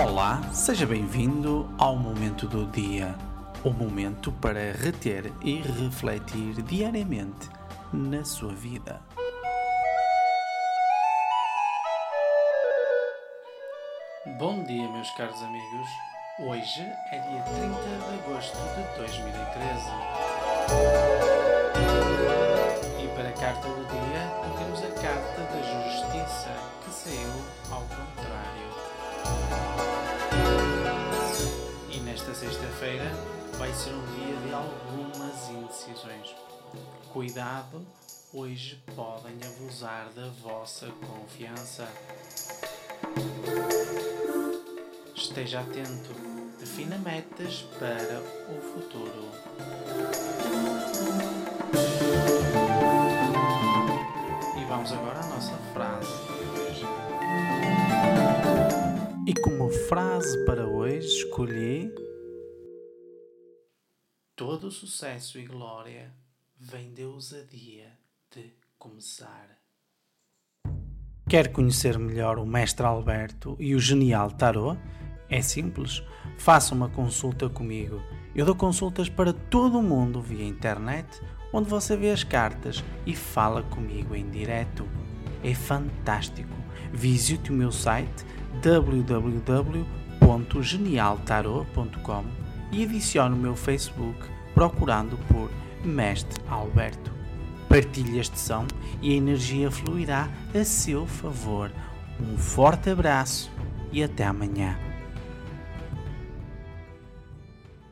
Olá, seja bem-vindo ao momento do dia. O momento para reter e refletir diariamente na sua vida. Bom dia, meus caros amigos. Hoje é dia 30 de agosto de 2013. E para a carta do dia, temos a carta da justiça que saiu ao contrário. E nesta sexta-feira vai ser um dia de algumas indecisões. Cuidado, hoje podem abusar da vossa confiança. Esteja atento, defina metas para o futuro. E vamos agora à nossa frase de hoje. E como frase para hoje escolhi: Todo sucesso e glória vem de ousadia de começar. Quer conhecer melhor o Mestre Alberto e o genial Tarot? É simples, faça uma consulta comigo. Eu dou consultas para todo o mundo via internet, onde você vê as cartas e fala comigo em direto. É fantástico. Visite o meu site www.genialtarot.com e adicione o meu Facebook procurando por Mestre Alberto. Partilhe este som e a energia fluirá a seu favor. Um forte abraço e até amanhã.